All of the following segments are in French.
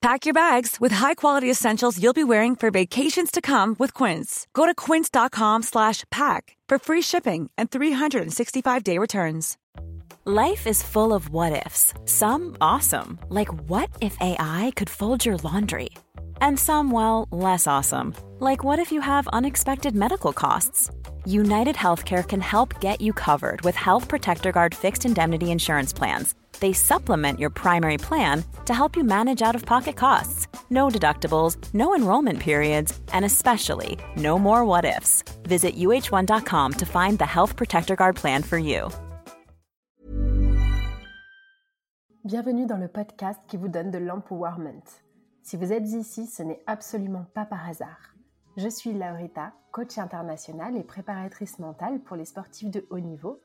Pack your bags with high-quality essentials you'll be wearing for vacations to come with Quince. Go to quince.com slash pack for free shipping and 365-day returns. Life is full of what-ifs. Some awesome, like what if AI could fold your laundry? And some, well, less awesome, like what if you have unexpected medical costs? United Healthcare can help get you covered with Health Protector Guard fixed indemnity insurance plans. They supplement your primary plan to help you manage out of pocket costs. No deductibles, no enrollment periods, and especially no more what ifs. Visit uh1.com to find the Health Protector Guard plan for you. Bienvenue dans le podcast qui vous donne de l'empowerment. Si vous êtes ici, ce n'est absolument pas par hasard. Je suis Laurita, coach internationale et préparatrice mentale pour les sportifs de haut niveau,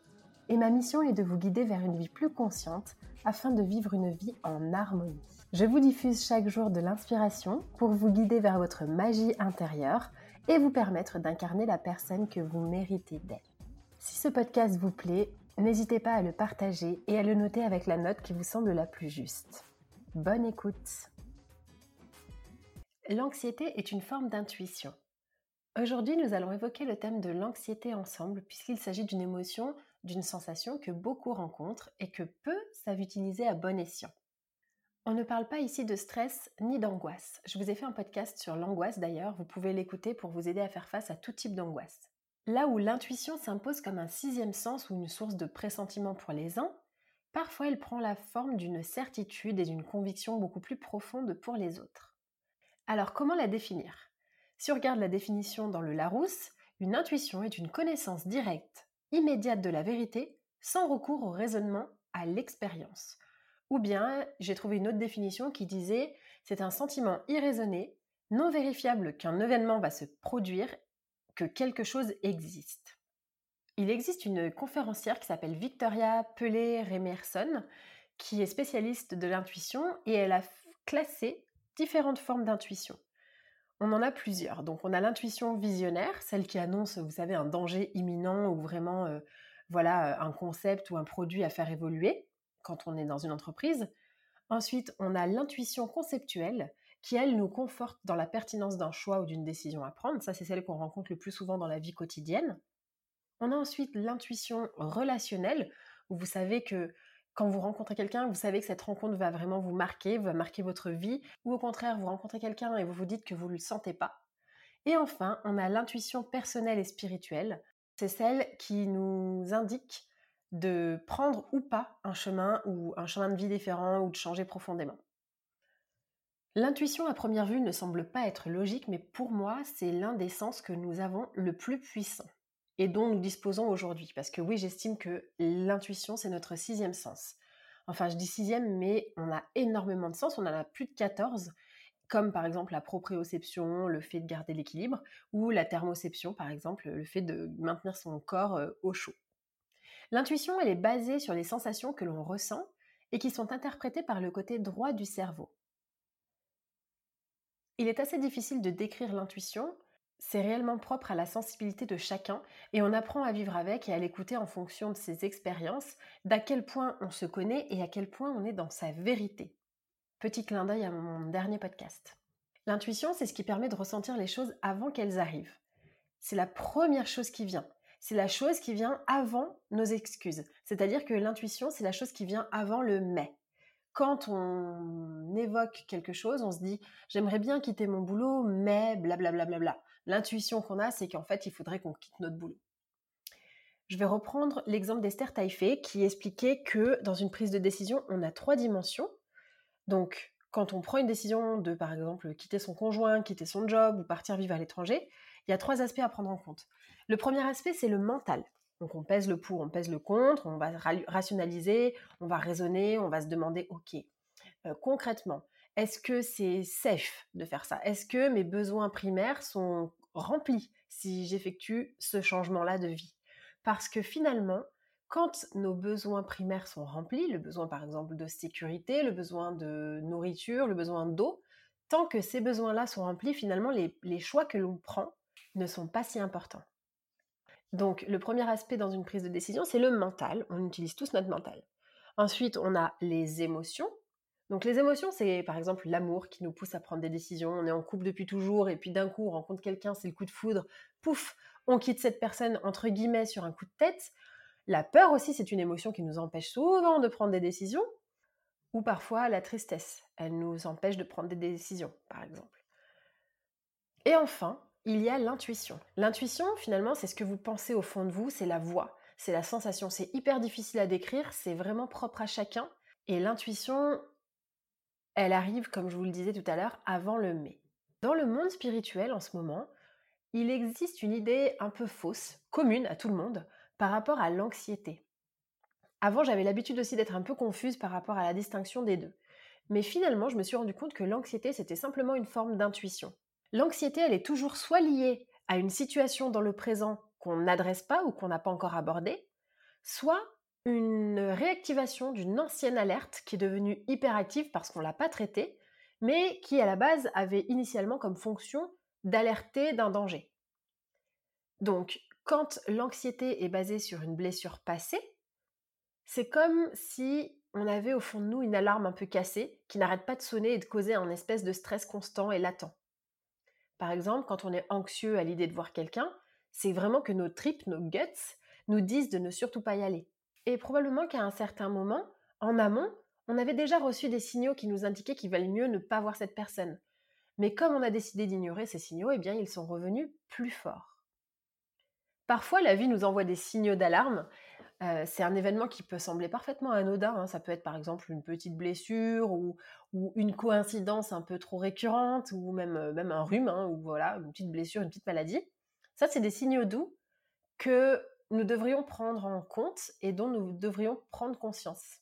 et ma mission est de vous guider vers une vie plus consciente afin de vivre une vie en harmonie. Je vous diffuse chaque jour de l'inspiration pour vous guider vers votre magie intérieure et vous permettre d'incarner la personne que vous méritez d'être. Si ce podcast vous plaît, n'hésitez pas à le partager et à le noter avec la note qui vous semble la plus juste. Bonne écoute L'anxiété est une forme d'intuition. Aujourd'hui, nous allons évoquer le thème de l'anxiété ensemble puisqu'il s'agit d'une émotion, d'une sensation que beaucoup rencontrent et que peu savent utiliser à bon escient. On ne parle pas ici de stress ni d'angoisse. Je vous ai fait un podcast sur l'angoisse d'ailleurs, vous pouvez l'écouter pour vous aider à faire face à tout type d'angoisse. Là où l'intuition s'impose comme un sixième sens ou une source de pressentiment pour les uns, parfois elle prend la forme d'une certitude et d'une conviction beaucoup plus profonde pour les autres. Alors comment la définir? Si on regarde la définition dans le Larousse, une intuition est une connaissance directe, immédiate de la vérité, sans recours au raisonnement, à l'expérience. Ou bien, j'ai trouvé une autre définition qui disait c'est un sentiment irraisonné, non vérifiable qu'un événement va se produire, que quelque chose existe. Il existe une conférencière qui s'appelle Victoria Pelé-Remerson, qui est spécialiste de l'intuition et elle a classé différentes formes d'intuition. On en a plusieurs. Donc on a l'intuition visionnaire, celle qui annonce, vous savez, un danger imminent ou vraiment euh, voilà, un concept ou un produit à faire évoluer quand on est dans une entreprise. Ensuite, on a l'intuition conceptuelle qui, elle, nous conforte dans la pertinence d'un choix ou d'une décision à prendre. Ça, c'est celle qu'on rencontre le plus souvent dans la vie quotidienne. On a ensuite l'intuition relationnelle, où vous savez que quand vous rencontrez quelqu'un, vous savez que cette rencontre va vraiment vous marquer, va marquer votre vie, ou au contraire, vous rencontrez quelqu'un et vous vous dites que vous ne le sentez pas. Et enfin, on a l'intuition personnelle et spirituelle. C'est celle qui nous indique de prendre ou pas un chemin ou un chemin de vie différent ou de changer profondément. L'intuition à première vue ne semble pas être logique, mais pour moi, c'est l'un des sens que nous avons le plus puissant et dont nous disposons aujourd'hui. Parce que oui, j'estime que l'intuition, c'est notre sixième sens. Enfin, je dis sixième, mais on a énormément de sens, on en a plus de 14, comme par exemple la proprioception, le fait de garder l'équilibre, ou la thermoception, par exemple, le fait de maintenir son corps euh, au chaud. L'intuition, elle est basée sur les sensations que l'on ressent et qui sont interprétées par le côté droit du cerveau. Il est assez difficile de décrire l'intuition, c'est réellement propre à la sensibilité de chacun et on apprend à vivre avec et à l'écouter en fonction de ses expériences, d'à quel point on se connaît et à quel point on est dans sa vérité. Petit clin d'œil à mon dernier podcast. L'intuition, c'est ce qui permet de ressentir les choses avant qu'elles arrivent. C'est la première chose qui vient c'est la chose qui vient avant nos excuses. C'est-à-dire que l'intuition, c'est la chose qui vient avant le mais. Quand on évoque quelque chose, on se dit j'aimerais bien quitter mon boulot, mais blablabla. L'intuition qu'on a, c'est qu'en fait, il faudrait qu'on quitte notre boulot. Je vais reprendre l'exemple d'Esther Taïfé qui expliquait que dans une prise de décision, on a trois dimensions. Donc, quand on prend une décision de, par exemple, quitter son conjoint, quitter son job ou partir vivre à l'étranger, il y a trois aspects à prendre en compte. Le premier aspect, c'est le mental. Donc, on pèse le pour, on pèse le contre, on va rationaliser, on va raisonner, on va se demander, OK, euh, concrètement, est-ce que c'est safe de faire ça? Est-ce que mes besoins primaires sont remplis si j'effectue ce changement-là de vie? Parce que finalement, quand nos besoins primaires sont remplis, le besoin par exemple de sécurité, le besoin de nourriture, le besoin d'eau, tant que ces besoins-là sont remplis, finalement, les, choix que l'on prend ne sont pas si importants. Donc, le premier aspect dans une prise de décision, c'est le mental. On utilise tous notre mental. Ensuite, on a les émotions. Donc, les émotions, c'est par exemple l'amour qui nous pousse à prendre des décisions. On est en couple depuis toujours et puis d'un coup, on rencontre quelqu'un, c'est le coup de foudre. Pouf, on quitte cette personne entre guillemets sur un coup de tête. La peur aussi, c'est une émotion qui nous empêche souvent de prendre des décisions, ou parfois la tristesse, elle nous empêche de prendre des décisions, par exemple. Et enfin, il y a l'intuition. L'intuition, finalement, c'est ce que vous pensez au fond de vous, c'est la voix, c'est la sensation, c'est hyper difficile à décrire, c'est vraiment propre à chacun. Et l'intuition, elle arrive, comme je vous le disais tout à l'heure, avant le mais. Dans le monde spirituel en ce moment, il existe une idée un peu fausse, commune à tout le monde, par rapport à l'anxiété. Avant, j'avais l'habitude aussi d'être un peu confuse par rapport à la distinction des deux. Mais finalement, je me suis rendu compte que l'anxiété, c'était simplement une forme d'intuition. L'anxiété, elle est toujours soit liée à une situation dans le présent qu'on n'adresse pas ou qu'on n'a pas encore abordée, soit une réactivation d'une ancienne alerte qui est devenue hyperactive parce qu'on ne l'a pas traitée, mais qui à la base avait initialement comme fonction d'alerter d'un danger. Donc, quand l'anxiété est basée sur une blessure passée, c'est comme si on avait au fond de nous une alarme un peu cassée qui n'arrête pas de sonner et de causer un espèce de stress constant et latent. Par exemple, quand on est anxieux à l'idée de voir quelqu'un, c'est vraiment que nos tripes, nos guts, nous disent de ne surtout pas y aller. Et probablement qu'à un certain moment, en amont, on avait déjà reçu des signaux qui nous indiquaient qu'il valait mieux ne pas voir cette personne, mais comme on a décidé d'ignorer ces signaux, eh bien, ils sont revenus plus forts. Parfois, la vie nous envoie des signaux d'alarme. Euh, c'est un événement qui peut sembler parfaitement anodin. Hein. Ça peut être par exemple une petite blessure ou, une coïncidence un peu trop récurrente ou même, euh, un rhume hein, ou voilà, une petite blessure, une petite maladie. Ça, c'est des signaux doux que nous devrions prendre en compte et dont nous devrions prendre conscience.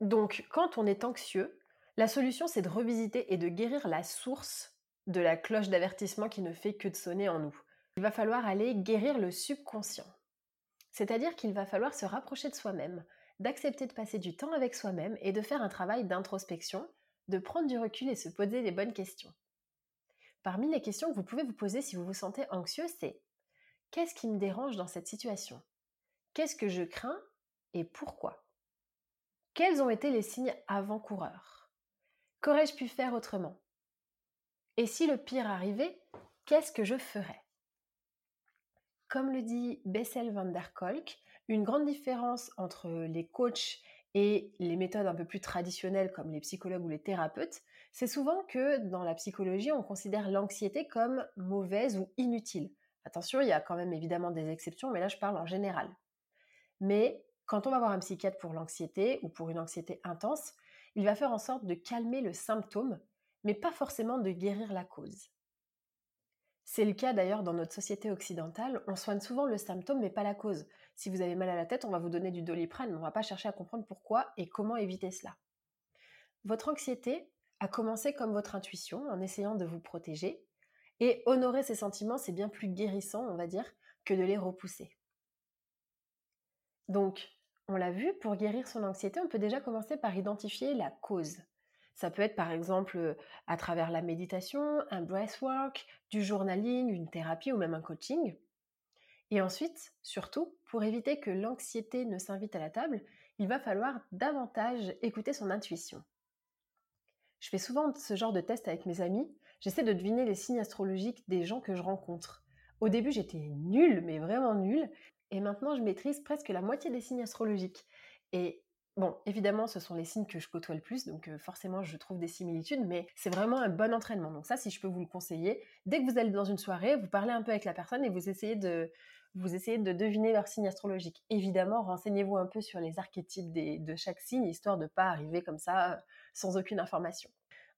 Donc, quand on est anxieux, la solution, c'est de revisiter et de guérir la source de la cloche d'avertissement qui ne fait que de sonner en nous. Il va falloir aller guérir le subconscient. C'est-à-dire qu'il va falloir se rapprocher de soi-même, d'accepter de passer du temps avec soi-même et de faire un travail d'introspection, de prendre du recul et se poser les bonnes questions. Parmi les questions que vous pouvez vous poser si vous vous sentez anxieux, c'est qu'est-ce qui me dérange dans cette situation? Qu'est-ce que je crains et pourquoi? Quels ont été les signes avant-coureurs? Qu'aurais-je pu faire autrement? Et si le pire arrivait, qu'est-ce que je ferais? Comme le dit Bessel van der Kolk, une grande différence entre les coachs et les méthodes un peu plus traditionnelles comme les psychologues ou les thérapeutes, c'est souvent que dans la psychologie, on considère l'anxiété comme mauvaise ou inutile. Attention, il y a quand même évidemment des exceptions, mais là je parle en général. Mais quand on va voir un psychiatre pour l'anxiété ou pour une anxiété intense, il va faire en sorte de calmer le symptôme, mais pas forcément de guérir la cause. C'est le cas d'ailleurs dans notre société occidentale, on soigne souvent le symptôme mais pas la cause. Si vous avez mal à la tête, on va vous donner du doliprane, on ne va pas chercher à comprendre pourquoi et comment éviter cela. Votre anxiété a commencé comme votre intuition, en essayant de vous protéger, et honorer ces sentiments, c'est bien plus guérissant, on va dire, que de les repousser. Donc, on l'a vu, pour guérir son anxiété, on peut déjà commencer par identifier la cause. Ça peut être par exemple à travers la méditation, un breathwork, du journaling, une thérapie ou même un coaching. Et ensuite, surtout, pour éviter que l'anxiété ne s'invite à la table, il va falloir davantage écouter son intuition. Je fais souvent ce genre de test avec mes amis. J'essaie de deviner les signes astrologiques des gens que je rencontre. Au début, j'étais nulle, mais vraiment nulle. Et maintenant, je maîtrise presque la moitié des signes astrologiques. Et Bon, évidemment, ce sont les signes que je côtoie le plus, donc euh, forcément, je trouve des similitudes, mais c'est vraiment un bon entraînement. Donc ça, si je peux vous le conseiller, dès que vous allez dans une soirée, vous parlez un peu avec la personne et vous essayez de, vous essayez de deviner leur signe astrologique. Évidemment, renseignez-vous un peu sur les archétypes de chaque signe, histoire de ne pas arriver comme ça euh, sans aucune information.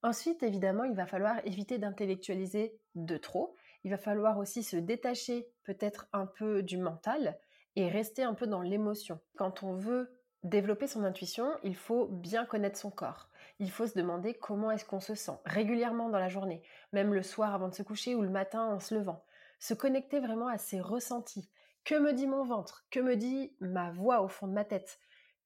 Ensuite, évidemment, il va falloir éviter d'intellectualiser de trop. Il va falloir aussi se détacher peut-être un peu du mental et rester un peu dans l'émotion. Quand on veut développer son intuition, il faut bien connaître son corps. Il faut se demander comment est-ce qu'on se sent régulièrement dans la journée, même le soir avant de se coucher ou le matin en se levant. Se connecter vraiment à ses ressentis. Que me dit mon ventre? Que me dit ma voix au fond de ma tête?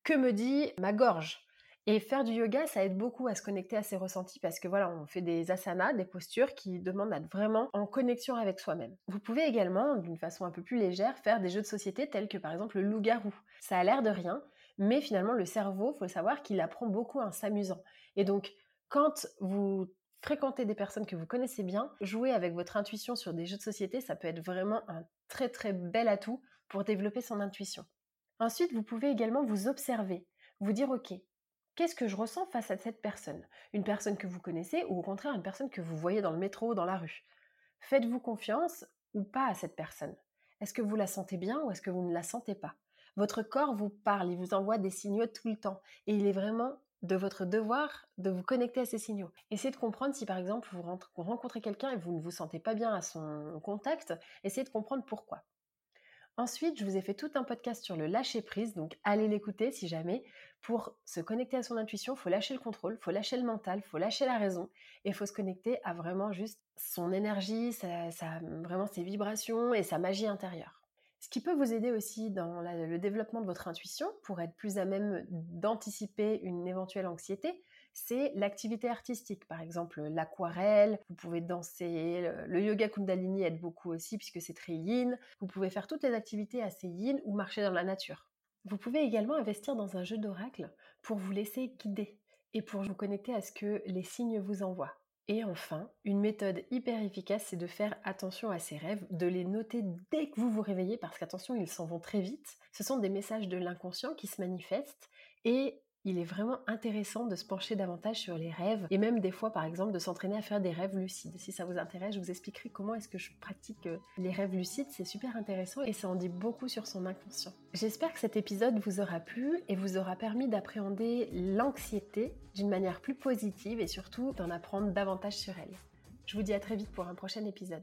Que me dit ma gorge? Et faire du yoga, ça aide beaucoup à se connecter à ses ressentis parce que voilà, on fait des asanas, des postures qui demandent d'être vraiment en connexion avec soi-même. Vous pouvez également, d'une façon un peu plus légère, faire des jeux de société tels que par exemple le loup-garou. Ça a l'air de rien, mais finalement le cerveau, faut savoir qu'il apprend beaucoup en s'amusant. Et donc, quand vous fréquentez des personnes que vous connaissez bien, jouer avec votre intuition sur des jeux de société, ça peut être vraiment un très très bel atout pour développer son intuition. Ensuite, vous pouvez également vous observer, vous dire ok, Qu'est-ce que je ressens face à cette personne? Une personne que vous connaissez ou au contraire une personne que vous voyez dans le métro ou dans la rue? Faites-vous confiance ou pas à cette personne? Est-ce que vous la sentez bien ou est-ce que vous ne la sentez pas? Votre corps vous parle, il vous envoie des signaux tout le temps et il est vraiment de votre devoir de vous connecter à ces signaux. Essayez de comprendre si par exemple vous rencontrez quelqu'un et vous ne vous sentez pas bien à son contact, essayez de comprendre pourquoi. Ensuite, je vous ai fait tout un podcast sur le lâcher prise, donc allez l'écouter si jamais. Pour se connecter à son intuition, il faut lâcher le contrôle, il faut lâcher le mental, il faut lâcher la raison et il faut se connecter à vraiment juste son énergie, vraiment ses vibrations et sa magie intérieure. Ce qui peut vous aider aussi dans le développement de votre intuition pour être plus à même d'anticiper une éventuelle anxiété, c'est l'activité artistique. Par exemple, l'aquarelle, vous pouvez danser, le, yoga kundalini aide beaucoup aussi puisque c'est très yin. Vous pouvez faire toutes les activités assez yin ou marcher dans la nature. Vous pouvez également investir dans un jeu d'oracle pour vous laisser guider et pour vous connecter à ce que les signes vous envoient. Et enfin, une méthode hyper efficace, c'est de faire attention à ces rêves, de les noter dès que vous vous réveillez, parce qu'attention, ils s'en vont très vite. Ce sont des messages de l'inconscient qui se manifestent et il est vraiment intéressant de se pencher davantage sur les rêves et même des fois par exemple de s'entraîner à faire des rêves lucides. Si ça vous intéresse, je vous expliquerai comment est-ce que je pratique euh, les rêves lucides, c'est super intéressant et ça en dit beaucoup sur son inconscient. J'espère que cet épisode vous aura plu et vous aura permis d'appréhender l'anxiété d'une manière plus positive et surtout d'en apprendre davantage sur elle. Je vous dis à très vite pour un prochain épisode.